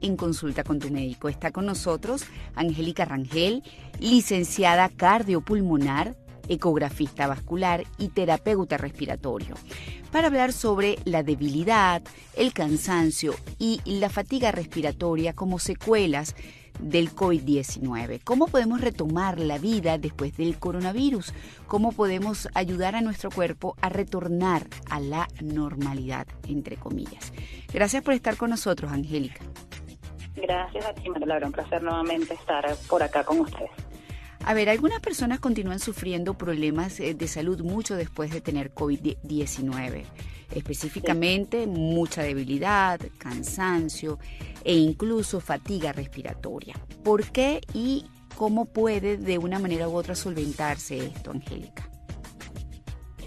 en consulta con tu médico. Está con nosotros Angélica Rangel, licenciada cardiopulmonar, ecografista vascular y terapeuta respiratorio, para hablar sobre la debilidad, el cansancio y la fatiga respiratoria como secuelas del COVID-19. ¿Cómo podemos retomar la vida después del coronavirus? ¿Cómo podemos ayudar a nuestro cuerpo a retornar a la normalidad, entre comillas? Gracias por estar con nosotros, Angélica. Gracias a ti, María Un placer nuevamente estar por acá con ustedes. A ver, algunas personas continúan sufriendo problemas eh, de salud mucho después de tener COVID-19. Específicamente, mucha debilidad, cansancio e incluso fatiga respiratoria. ¿Por qué y cómo puede de una manera u otra solventarse esto, Angélica?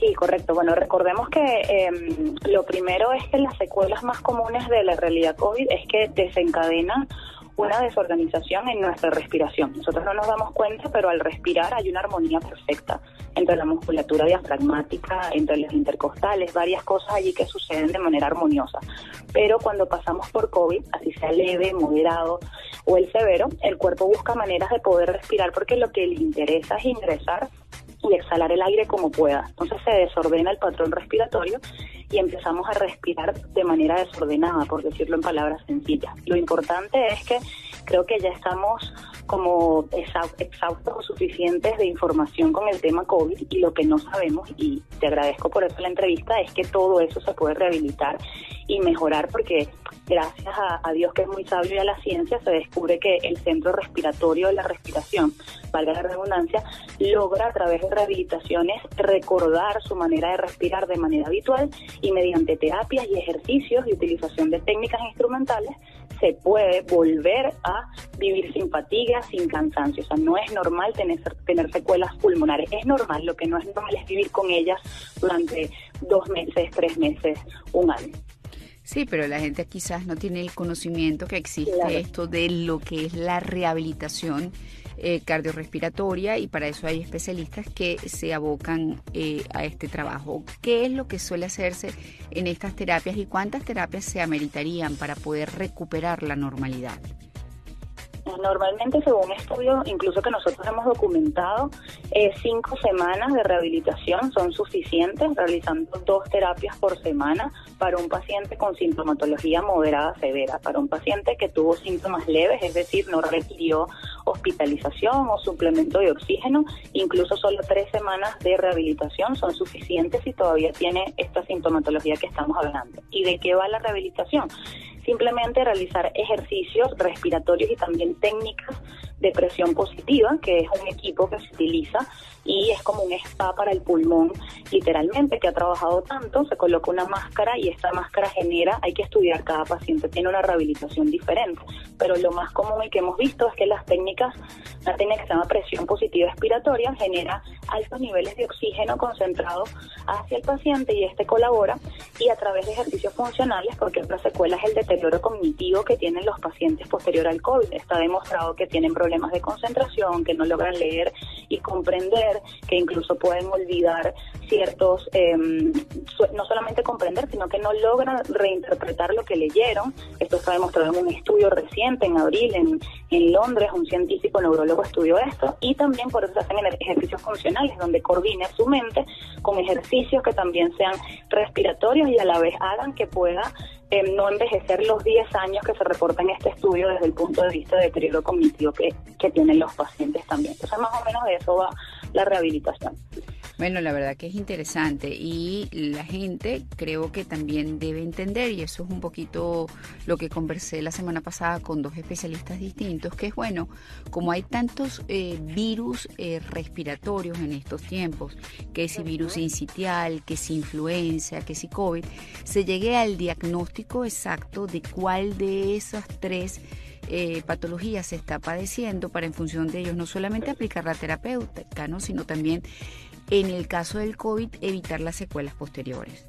Sí, correcto. Bueno, recordemos que em, lo primero es que las secuelas más comunes de la realidad COVID es que desencadenan una desorganización en nuestra respiración. Nosotros no nos damos cuenta, pero al respirar hay una armonía perfecta entre la musculatura diafragmática, entre los intercostales, varias cosas allí que suceden de manera armoniosa. Pero cuando pasamos por COVID, así sea leve, moderado o el severo, el cuerpo busca maneras de poder respirar porque lo que le interesa es ingresar y exhalar el aire como pueda. Entonces se desordena el patrón respiratorio y empezamos a respirar de manera desordenada, por decirlo en palabras sencillas. Lo importante es que creo que ya estamos como exhaustos o suficientes de información con el tema COVID y lo que no sabemos, y te agradezco por eso la entrevista, es que todo eso se puede rehabilitar y mejorar porque gracias a, Dios que es muy sabio y a la ciencia se descubre que el centro respiratorio de la respiración, valga la redundancia, logra a través de rehabilitaciones recordar su manera de respirar de manera habitual y mediante terapias y ejercicios y utilización de técnicas instrumentales se puede volver a vivir sin fatiga, sin cansancio. O sea, no es normal tener, tener secuelas pulmonares. Es normal, lo que no es normal es vivir con ellas durante dos meses, tres meses, un año. Sí, pero la gente quizás no tiene el conocimiento que existe esto de lo que es la rehabilitación eh, cardiorrespiratoria y para eso hay especialistas que se abocan eh, a este trabajo. ¿Qué es lo que suele hacerse en estas terapias y cuántas terapias se ameritarían para poder recuperar la normalidad? Normalmente, según estudios, incluso que nosotros hemos documentado, eh, cinco semanas de rehabilitación son suficientes, realizando dos terapias por semana para un paciente con sintomatología moderada severa, para un paciente que tuvo síntomas leves, es decir, no requirió hospitalización o suplemento de oxígeno, incluso solo tres semanas de rehabilitación son suficientes si todavía tiene esta sintomatología que estamos hablando. ¿Y de qué va la rehabilitación? Simplemente realizar ejercicios respiratorios y también técnicas de presión positiva, que es un equipo que se utiliza y es como un spa para el pulmón, literalmente, que ha trabajado tanto, se coloca una máscara y esta máscara genera, hay que estudiar, cada paciente tiene una rehabilitación diferente, pero lo más común y que hemos visto es que las técnicas, la técnica que se llama presión positiva expiratoria genera altos niveles de oxígeno concentrado hacia el paciente y este colabora y a través de ejercicios funcionales, porque otra secuela es el deterioro cognitivo que tienen los pacientes posterior al COVID. Está demostrado que tienen problemas de concentración, que no logran leer y comprender, que incluso pueden olvidar ciertos, em, no solamente comprender, sino que no logran reinterpretar lo que leyeron. Esto está demostrado en un estudio reciente, en abril, en, en Londres, un científico neurólogo estudió esto, y también por eso se hacen ejercicios funcionales, donde coordine su mente con ejercicios que también sean respiratorios y a la vez hagan que pueda em, no envejecer los 10 años que se reporta en este estudio desde el punto de vista de deterioro cognitivo que, que tienen los pacientes también. Entonces, más o menos de eso va la rehabilitación. Bueno, la verdad que es interesante y la gente creo que también debe entender, y eso es un poquito lo que conversé la semana pasada con dos especialistas distintos, que es bueno, como hay tantos eh, virus eh, respiratorios en estos tiempos, que si virus incitial, que si influenza, que si COVID, se llegue al diagnóstico exacto de cuál de esas tres eh, patologías se está padeciendo para en función de ellos no solamente aplicar la terapéutica, ¿no? sino también en el caso del COVID evitar las secuelas posteriores.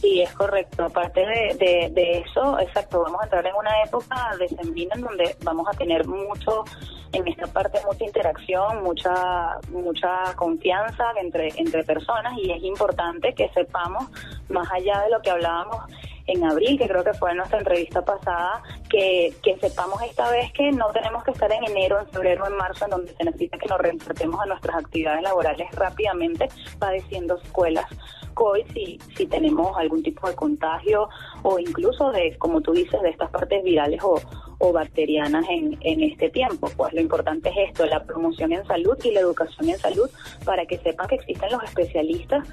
Sí, es correcto. Aparte de, de, eso, exacto, vamos a entrar en una época de sembrina en donde vamos a tener mucho, en esta parte, mucha interacción, mucha mucha confianza entre, entre personas y es importante que sepamos, más allá de lo que hablábamos en abril, que creo que fue en nuestra entrevista pasada, que, que sepamos esta vez que no tenemos que estar en enero, en febrero, en marzo, en donde se necesita que nos reinsertemos a nuestras actividades laborales rápidamente, padeciendo secuelas COVID si, si tenemos algún tipo de contagio o incluso de, como tú dices, de estas partes virales o, o bacterianas en, en este tiempo. Pues lo importante es esto, la promoción en salud y la educación en salud para que sepan que existen los especialistas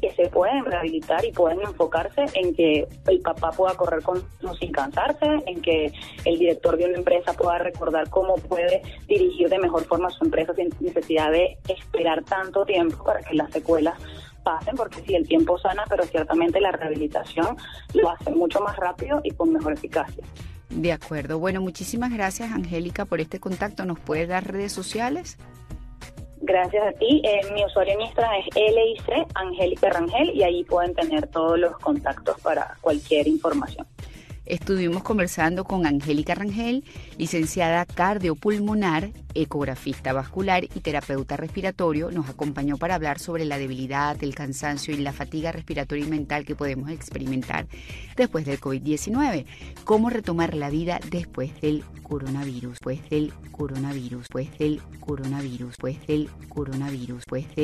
que se pueden rehabilitar y pueden enfocarse en que el papá pueda correr con sin cansarse, en que el director de una empresa pueda recordar cómo puede dirigir de mejor forma su empresa sin necesidad de esperar tanto tiempo para que las secuelas pasen, porque sí, el tiempo sana, pero ciertamente la rehabilitación lo hace mucho más rápido y con mejor eficacia. De acuerdo. Bueno, muchísimas gracias, Angélica, por este contacto. ¿Nos puedes dar redes sociales? Gracias a ti. Eh, mi usuario en Instagram es LIC Angélica Rangel y ahí pueden tener todos los contactos para cualquier información. Estuvimos conversando con Angélica Rangel, licenciada cardiopulmonar, ecografista vascular y terapeuta respiratorio. Nos acompañó para hablar sobre la debilidad, el cansancio y la fatiga respiratoria y mental que podemos experimentar después del COVID-19. Cómo retomar la vida después del coronavirus, después del coronavirus, después del coronavirus, después del coronavirus, después del